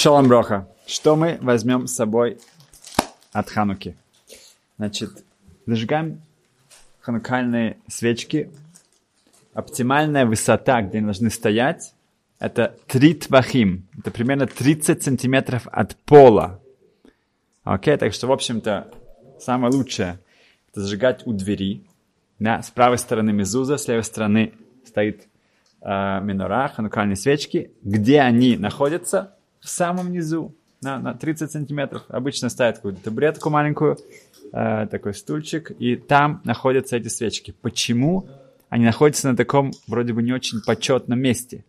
Шалом Броха. Что мы возьмем с собой от Хануки? Значит, зажигаем ханукальные свечки. Оптимальная высота, где они должны стоять, это 3 твахим. Это примерно 30 сантиметров от пола. Окей, так что, в общем-то, самое лучшее это зажигать у двери. Да, с правой стороны мезуза, с левой стороны стоит э, минора, ханукальные свечки. Где они находятся? В самом низу, на, на 30 сантиметров. Обычно ставят какую-то табуретку маленькую, э, такой стульчик, и там находятся эти свечки. Почему они находятся на таком вроде бы не очень почетном месте?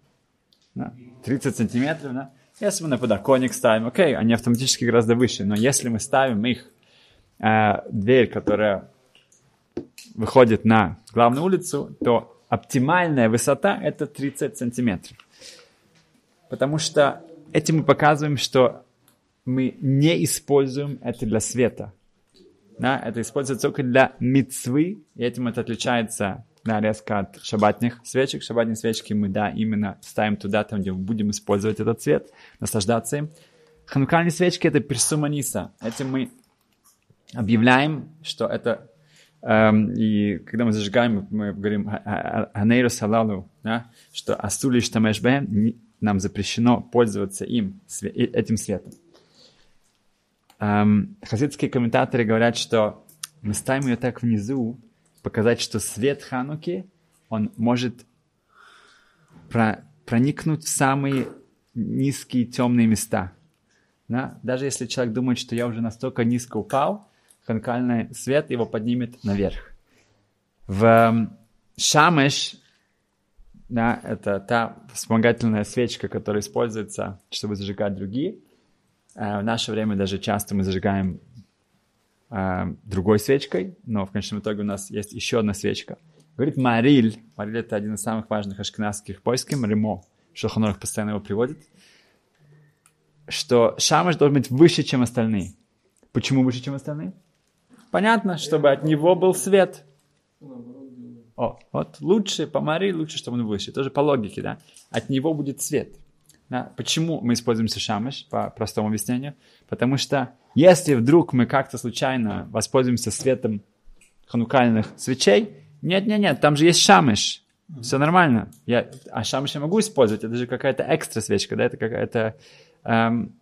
Да? 30 сантиметров, да? Если мы на подоконник ставим, окей, они автоматически гораздо выше, но если мы ставим их э, дверь, которая выходит на главную улицу, то оптимальная высота это 30 сантиметров. Потому что этим мы показываем, что мы не используем это для света. Да, это используется только для мицвы, и этим это отличается да, резко от шабатных свечек. Шабатные свечки мы, да, именно ставим туда, там, где мы будем использовать этот цвет, наслаждаться им. Ханукальные свечки — это персуманиса. Этим мы объявляем, что это... Эм, и когда мы зажигаем, мы говорим «Анейру салалу», да, что «Асули штамеш нам запрещено пользоваться им, этим светом. Эм, хасидские комментаторы говорят, что мы ставим ее так внизу, показать, что свет Хануки, он может про, проникнуть в самые низкие темные места. Да? Даже если человек думает, что я уже настолько низко упал, ханкальный свет его поднимет наверх. В эм, Шамеш, да, это та вспомогательная свечка, которая используется, чтобы зажигать другие – Э, в наше время даже часто мы зажигаем э, другой свечкой, но в конечном итоге у нас есть еще одна свечка. Говорит Мариль, Мариль это один из самых важных ашкенадских поисков, Римо, Шелхонорах постоянно его приводит, что шамаш должен быть выше, чем остальные. Почему выше, чем остальные? Понятно, чтобы от него был свет. О, вот лучше по Марии, лучше, чтобы он выше. Тоже по логике, да? От него будет свет. Да? Почему мы используем шамыш, по простому объяснению? Потому что если вдруг мы как-то случайно воспользуемся светом ханукальных свечей, нет-нет-нет, там же есть шамыш, все нормально. Я, а шамыш я могу использовать, это же какая-то экстра свечка, да, это какая-то эм,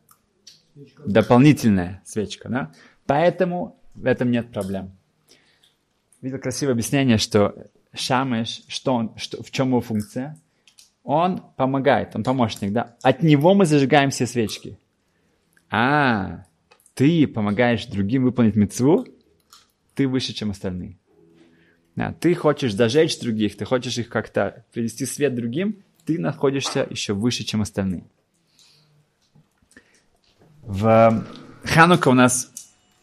дополнительная свечка, да. Поэтому в этом нет проблем. Видел красивое объяснение, что шамыш, что он, что, в чем его функция – он помогает, он помощник, да. От него мы зажигаем все свечки. А, ты помогаешь другим выполнить мецву, ты выше, чем остальные. Да, ты хочешь зажечь других, ты хочешь их как-то привести свет другим, ты находишься еще выше, чем остальные. В Ханука у нас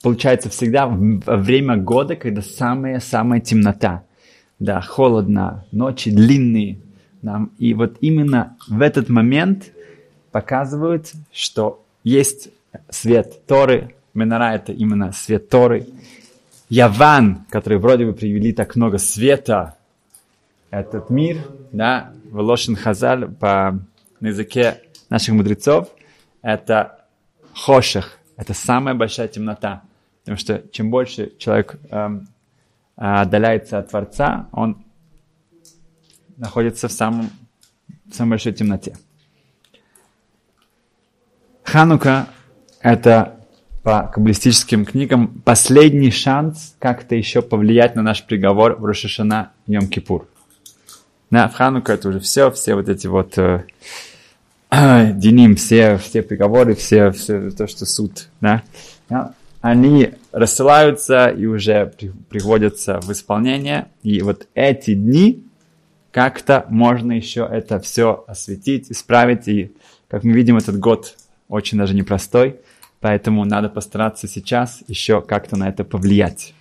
получается всегда время года, когда самая-самая темнота. Да, холодно, ночи длинные, нам. И вот именно в этот момент показывают, что есть свет Торы. Минора это именно свет Торы. Яван, который вроде бы привели так много света, этот мир, да, в Лошен Хазаль по на языке наших мудрецов, это хоших, это самая большая темнота. Потому что чем больше человек эм, отдаляется от Творца, он находится в, самом, в самой большой темноте. Ханука – это по каббалистическим книгам последний шанс как-то еще повлиять на наш приговор в Рошашана Йом-Кипур. На, Ханука это уже все, все вот эти вот э, э, диним, все, все приговоры, все, все то, что суд, да, они рассылаются и уже при, приводятся в исполнение. И вот эти дни как-то можно еще это все осветить, исправить. И, как мы видим, этот год очень даже непростой, поэтому надо постараться сейчас еще как-то на это повлиять.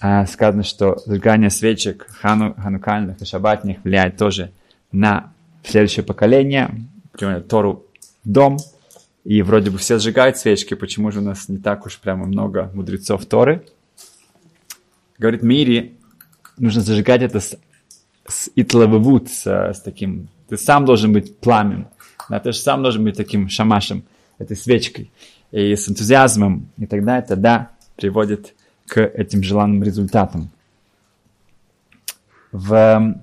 А, сказано, что зажигание свечек хану, ханукальных и шабатных влияет тоже на следующее поколение, например, Тору дом, и вроде бы все сжигают свечки, почему же у нас не так уж прямо много мудрецов Торы? Говорит, Мири, нужно зажигать это с с итлавывут, с, с таким, ты сам должен быть пламен, да, ты же сам должен быть таким шамашем. этой свечкой и с энтузиазмом, и тогда это, да, приводит к этим желанным результатам. В...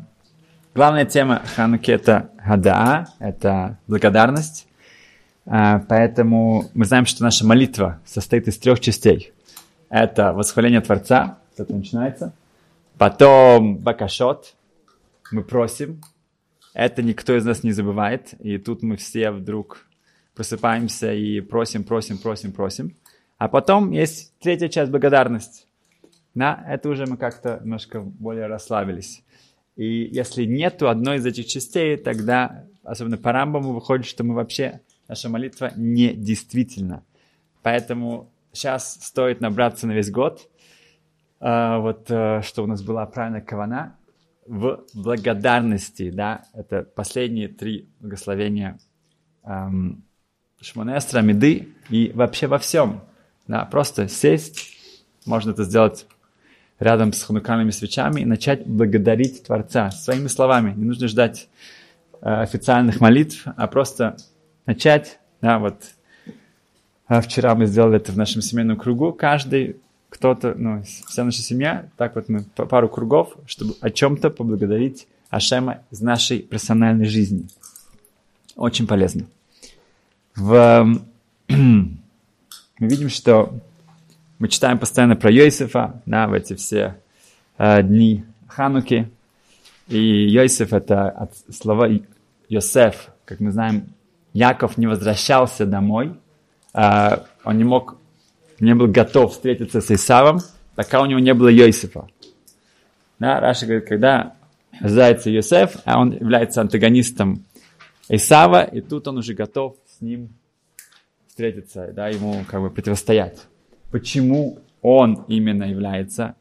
Главная тема Хануки это Хадаа, это благодарность. А, поэтому мы знаем, что наша молитва состоит из трех частей. Это восхваление Творца, это начинается. Потом бакашот, мы просим. Это никто из нас не забывает. И тут мы все вдруг просыпаемся и просим, просим, просим, просим. А потом есть третья часть благодарность. Да, это уже мы как-то немножко более расслабились. И если нету одной из этих частей, тогда, особенно по Рамбаму, выходит, что мы вообще, наша молитва не действительна. Поэтому сейчас стоит набраться на весь год, а, вот, э, что у нас была правильная кавана, в благодарности, да, это последние три благословения эм, Шмонестра, Меды и вообще во всем. Да, просто сесть, можно это сделать рядом с ханукальными свечами и начать благодарить Творца своими словами. Не нужно ждать э, официальных молитв, а просто начать. Да, вот э, вчера мы сделали это в нашем семейном кругу. Каждый, кто-то, ну, вся наша семья, так вот мы пару кругов, чтобы о чем-то поблагодарить Ашема из нашей персональной жизни. Очень полезно. В мы видим, что мы читаем постоянно про Йосифа, да, в эти все э, дни Хануки. И Йосиф это от слова Йосеф. Как мы знаем, Яков не возвращался домой. Э, он не мог, не был готов встретиться с Исавом, пока у него не было Йосифа. Да, Раша говорит, когда рождается Йосеф, а он является антагонистом Исава, и тут он уже готов с ним встретиться, да, ему как бы противостоять. Почему он именно является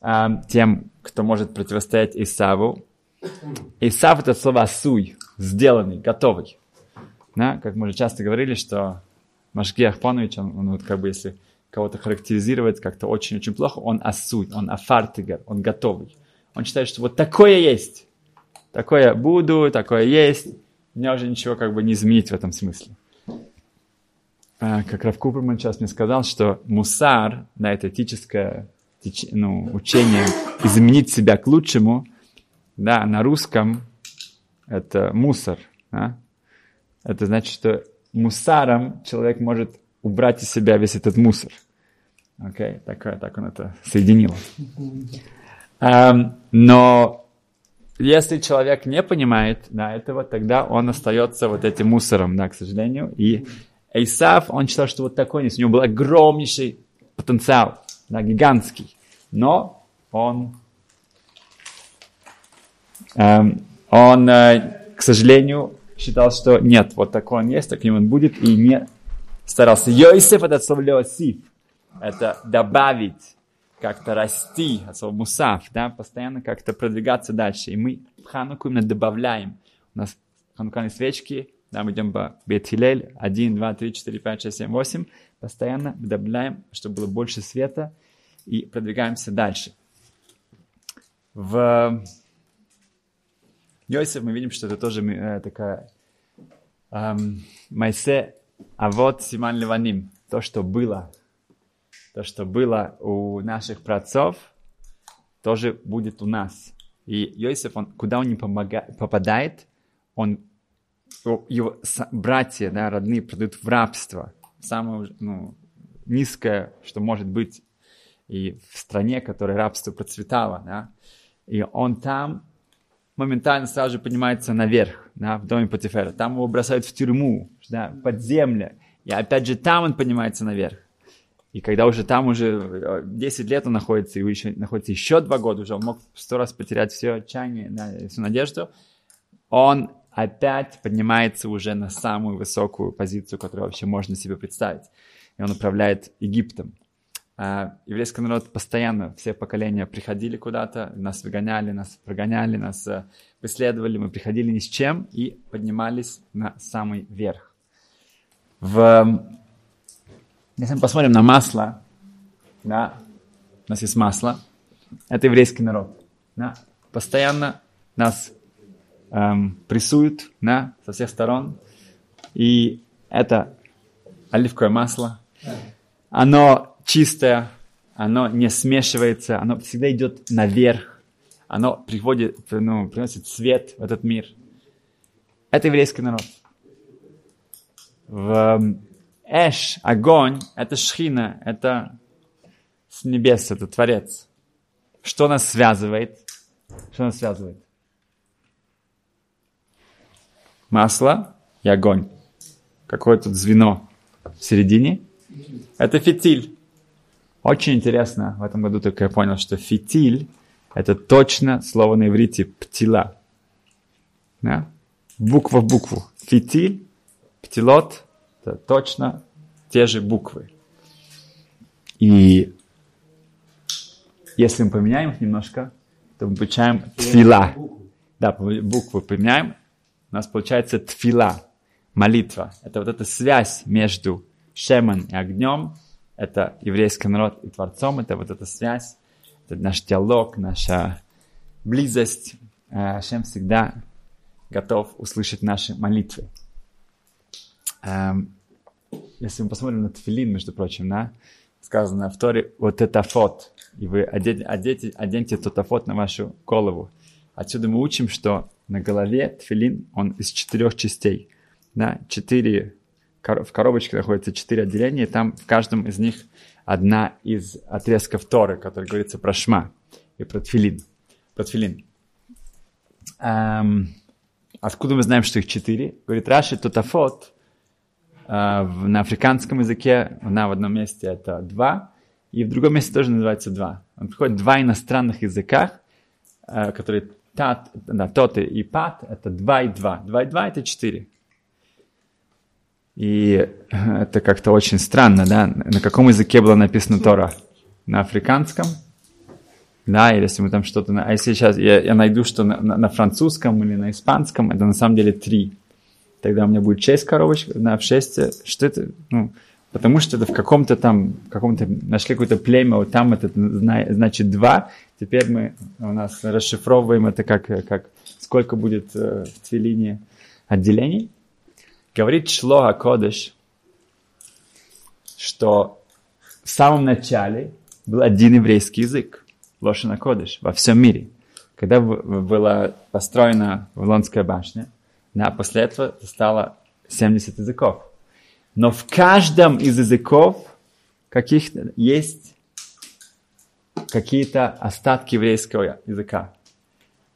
э, тем, кто может противостоять Исаву? Исав это слово суй, сделанный, готовый. Да? Как мы уже часто говорили, что Машги Ахпанович, он, он вот как бы если кого-то характеризировать как-то очень-очень плохо, он асуй, он афартигер, он готовый. Он считает, что вот такое есть, такое буду, такое есть, меня уже ничего как бы не изменить в этом смысле. А, как Рав Куперман сейчас мне сказал, что мусар, да, это этическое ну, учение изменить себя к лучшему, да, на русском это мусор, да? Это значит, что мусаром человек может убрать из себя весь этот мусор. Окей, okay? так, так он это соединил. Um, но если человек не понимает да, этого, тогда он остается вот этим мусором, да, к сожалению, и Эйсав, он считал, что вот такой есть. У него был огромнейший потенциал, да, гигантский. Но он, эм, он, э, к сожалению, считал, что нет, вот такой он есть, таким он будет, и не старался. Йосиф, это слово Леосиф, это добавить, как-то расти, от слова мусав, да, постоянно как-то продвигаться дальше. И мы Хануку именно добавляем. У нас ханукальные свечки, да, мы идем по Бетхилель, 1, 2, 3, 4, 5, 6, 7, 8, постоянно добавляем, чтобы было больше света, и продвигаемся дальше. В Йосиф мы видим, что это тоже э, такая эм, Майсе, а вот Симан Ливаним, то, что было, то, что было у наших праотцов, тоже будет у нас. И Йосиф, он, куда он не помогает, попадает, он его братья, да, родные продают в рабство. Самое ну, низкое, что может быть и в стране, которая рабство процветало. Да. И он там моментально сразу же поднимается наверх, да, в доме Патифера. Там его бросают в тюрьму, да, под землю. И опять же там он поднимается наверх. И когда уже там уже 10 лет он находится, и еще, находится еще два года уже, он мог сто раз потерять все отчаяние, да, всю надежду, он опять поднимается уже на самую высокую позицию, которую вообще можно себе представить. И он управляет Египтом. А еврейский народ постоянно, все поколения приходили куда-то, нас выгоняли, нас прогоняли, нас э, преследовали, мы приходили ни с чем и поднимались на самый верх. В... Если мы посмотрим на масло, да, у нас есть масло, это еврейский народ. Да, постоянно нас эм, прессуют да, со всех сторон. И это оливковое масло. Оно чистое, оно не смешивается, оно всегда идет наверх. Оно приводит, ну, приносит свет в этот мир. Это еврейский народ. В Эш, огонь, это шхина, это с небес, это Творец. Что нас связывает? Что нас связывает? Масло и огонь. Какое тут звено в середине? Это фитиль. Очень интересно, в этом году только я понял, что фитиль – это точно слово на иврите «птила». Да? Буква в букву. Фитиль, птилот – это точно те же буквы. И если мы поменяем их немножко, то мы получаем тфила. Да, буквы поменяем, у нас получается тфила, молитва. Это вот эта связь между Шеман и огнем, это еврейский народ и Творцом, это вот эта связь, это наш диалог, наша близость. Э, Шем всегда готов услышать наши молитвы. Эм, если мы посмотрим на тфилин, между прочим, да, сказано в Торе, вот это фот, и вы оденьте, оденьте, оденьте тот афот на вашу голову. Отсюда мы учим, что на голове тфилин, он из четырех частей. Да, четыре, в коробочке находится четыре отделения, и там в каждом из них одна из отрезков Торы, который говорится про шма и про тфилин. Про тфилин. Эм, откуда мы знаем, что их четыре? Говорит Раши, тотафот э, на африканском языке, на в одном месте это два, и в другом месте тоже называется два. Он приходит два иностранных языках, э, которые тат, да, тот и пат, это два и два. Два и два это четыре. И это как-то очень странно, да? На каком языке было написано Тора? На африканском? Да, или если мы там что-то... А если сейчас я, я найду, что на, на, на французском или на испанском, это на самом деле три. Тогда у меня будет шесть коробочек, на шесть. Что это? Ну, потому что это в каком-то там, в каком-то, нашли какое-то племя, вот там это значит два. Теперь мы у нас расшифровываем это как, как сколько будет э, в твилине отделений. Говорит Шло Кодыш, что в самом начале был один еврейский язык, Лошана Кодыш, во всем мире. Когда была построена Вавилонская башня, да, после этого стало 70 языков. Но в каждом из языков каких есть какие-то остатки еврейского языка.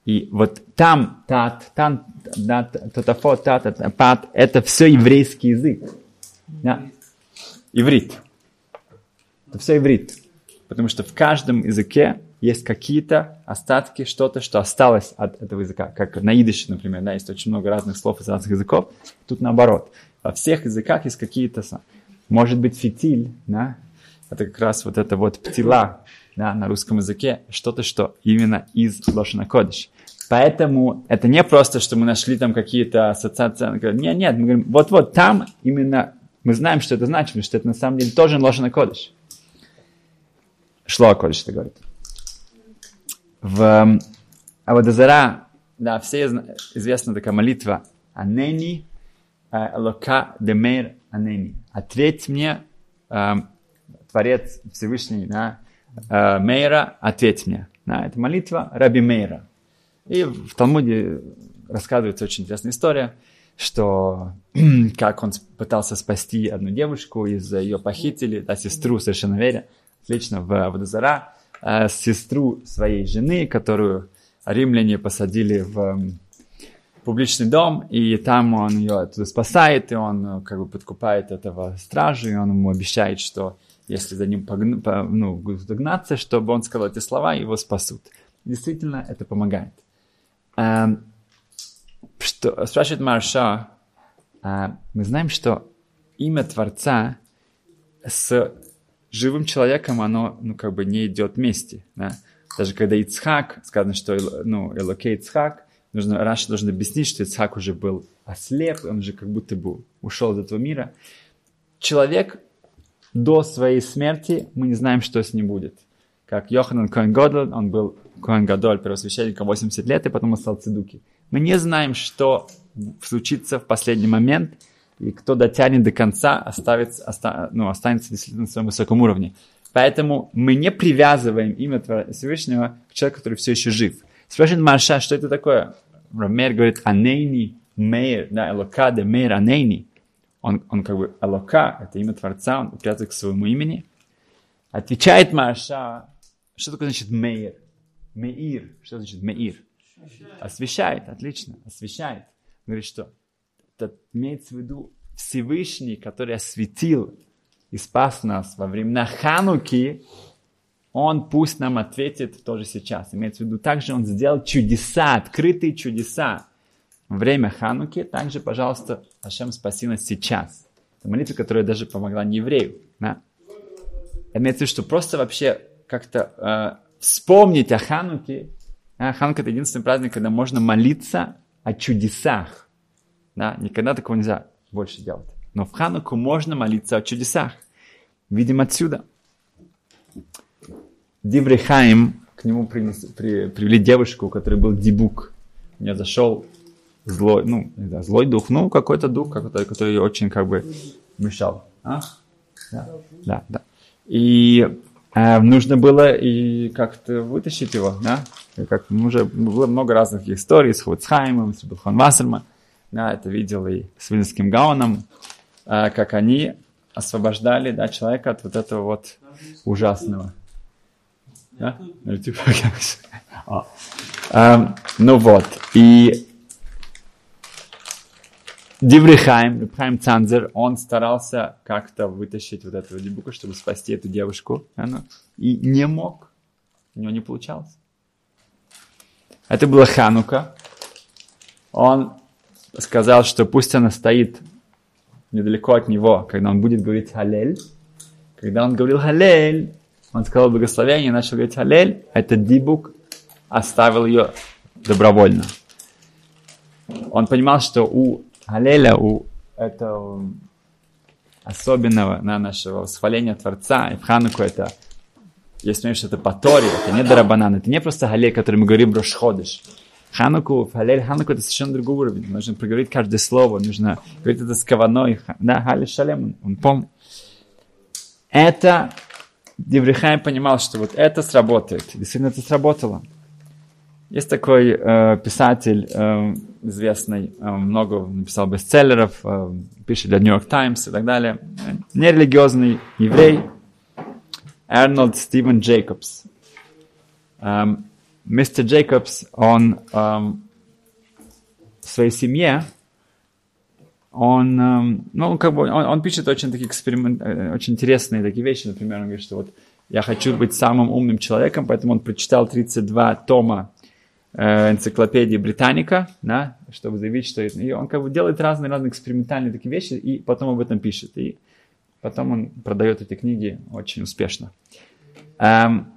И вот там, тат, там, тат, тотафо, тат, пат, это все еврейский язык. Да? Иврит. Это все иврит. Потому что в каждом языке есть какие-то остатки, что-то, что осталось от этого языка. Как на идыше, например, да, есть очень много разных слов из разных языков. Тут наоборот. Во всех языках есть какие-то... Может быть, фитиль, да? Это как раз вот это вот птила, да, на русском языке. Что-то, что именно из Лошана Кодыш. Поэтому это не просто, что мы нашли там какие-то ассоциации. Нет, нет, мы говорим, вот-вот там именно мы знаем, что это значит, что это на самом деле тоже Лошана Кодыш. Шло Кодыш, это говорит. В Авадазара, да, все известна такая молитва Анени Лока Демейр Анени. Ответь мне, э, Творец Всевышний, да, э, Мейра, ответь мне. Да, это молитва Раби Мейра. И в Талмуде рассказывается очень интересная история, что как он пытался спасти одну девушку, из ее похитили, да, сестру совершенно веря, лично в Водозара, э, сестру своей жены, которую римляне посадили в публичный дом, и там он ее оттуда спасает, и он э, как бы подкупает этого стража, и он ему обещает, что если за ним погн... по, ну, гнаться, чтобы он сказал эти слова, его спасут. Действительно, это помогает. Эм, что, спрашивает Марша, э, мы знаем, что имя Творца с живым человеком, оно, ну, как бы не идет вместе, да? Даже когда Ицхак, сказано, что, ну, אלוקי יצחק, нужно, Раши должен объяснить, что Ицхак уже был ослеп, он уже как будто бы ушел из этого мира. Человек до своей смерти, мы не знаем, что с ним будет. Как Йоханан כהן גדול, он был כהן גדול, первосвященником 80 лет, и потом стал צדוקי. Мы не знаем, что случится в последний момент, и кто дотянет до конца, оставится, оста, ну, останется действительно на своем высоком уровне. Поэтому мы не привязываем имя Всевышнего к человеку, который все еще жив. Спрашивает Марша, что это такое? Рамер говорит, Анейни Мейр, да, Элока де Мейр Анейни. Он, он как бы Элока, это имя Творца, он привязывает к своему имени. Отвечает Марша, что такое значит Мейр? Меир, что значит Меир? Освещает, отлично, освещает. Говорит, что это имеется в виду Всевышний, который осветил и спас нас во времена Хануки, он пусть нам ответит тоже сейчас. Имеется в виду, также он сделал чудеса, открытые чудеса время Хануки. Также, пожалуйста, Ашем спаси нас сейчас. Это молитва, которая даже помогла не еврею. Да? Имеется в виду, что просто вообще как-то э, вспомнить о Хануке. А, Ханука это единственный праздник, когда можно молиться о чудесах. Да? Никогда такого нельзя больше делать. Но в Хануку можно молиться о чудесах. Видим отсюда. Диврихаим, к нему принес, при, привели девушку, у которой был дебук. У нее зашел злой, ну, не знаю, злой дух, ну, какой-то дух, какой-то, который очень как бы мешал. А? Да, да, да. И э, нужно было и как-то вытащить его, да? И как уже было много разных историй с Хуцхаймом, с Билхон Вассерман. Да, это видел и с Вильнским Гауном, э, как они освобождали да, человека от вот этого вот ужасного. Да? А. ну вот, и Диврихайм, Рибхайм Цанзер, он старался как-то вытащить вот этого дебука, чтобы спасти эту девушку. И не мог. У него не получалось. Это была Ханука. Он сказал, что пусть она стоит недалеко от него, когда он будет говорить Халель. Когда он говорил Халель, он сказал благословение, начал говорить Халель, этот дибук оставил ее добровольно. Он понимал, что у Халеля, у этого особенного на нашего восхваления Творца, и в Хануку это, если что это по Торе, это не Дарабанан, это не просто Халель, который мы говорим Рошходыш. Хануку, Халель, Хануку это совершенно другой уровень. Нужно проговорить каждое слово, нужно говорить это с каваной. Да, Халель Шалем, он помнит. Это Деврихайм понимал, что вот это сработает. Действительно, это сработало. Есть такой э, писатель э, известный, э, много написал бестселлеров, э, пишет для York Times и так далее. Нерелигиозный еврей Арнольд Стивен Джейкобс. Эм, мистер Джейкобс, он эм, в своей семье он, эм, ну, как бы, он, он пишет очень такие эксперимент, э, очень интересные такие вещи, например, он говорит, что вот я хочу быть самым умным человеком, поэтому он прочитал 32 тома э, энциклопедии Британика, да, чтобы заявить, что и он как бы делает разные-разные экспериментальные такие вещи, и потом об этом пишет, и потом он продает эти книги очень успешно. Эм,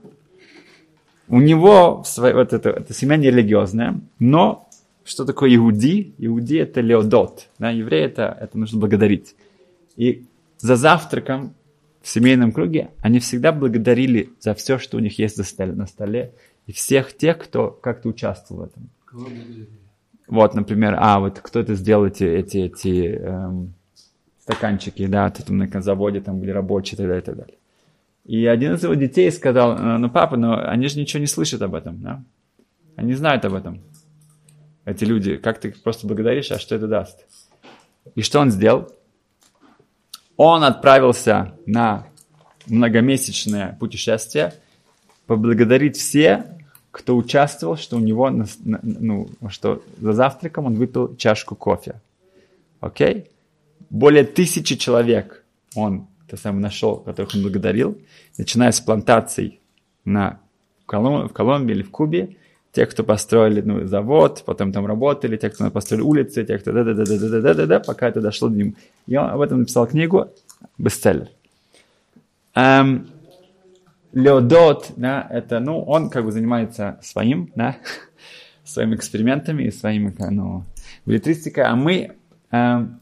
у него свой, вот это, это семья нерелигиозная, но что такое иуди? Иуди это леодот. Да, еврей это, это нужно благодарить. И за завтраком в семейном круге они всегда благодарили за все, что у них есть на столе, на столе и всех тех, кто как-то участвовал в этом. Вот, например, а, вот кто-то сделал эти, эти, эти эм, стаканчики, да, тут на заводе там были рабочие и так далее, и так далее. И один из его детей сказал, «Э, ну, папа, ну, они же ничего не слышат об этом, да? Они знают об этом эти люди, как ты просто благодаришь, а что это даст? И что он сделал? Он отправился на многомесячное путешествие, поблагодарить все, кто участвовал, что у него, ну, что за завтраком он выпил чашку кофе. Окей? Более тысячи человек он то самое нашел, которых он благодарил, начиная с плантаций на, в, Колум, в Колумбии или в Кубе, те, кто построили ну, завод, потом там работали, те, кто построили улицы, те, кто да-да-да-да-да-да-да, пока это дошло до него. И он об этом написал книгу, бестселлер. Эм, Леодот, да, это, ну, он как бы занимается своим, да, своими экспериментами и своими, ну, билетристикой, а мы, эм,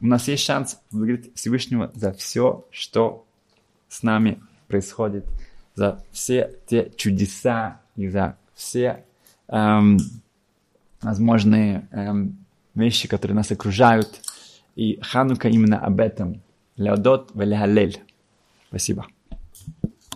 у нас есть шанс поблагодарить Всевышнего за все, что с нами происходит, за все те чудеса и за все эм, возможные эм, вещи, которые нас окружают. И Ханука именно об этом. Леодот валялель. Спасибо.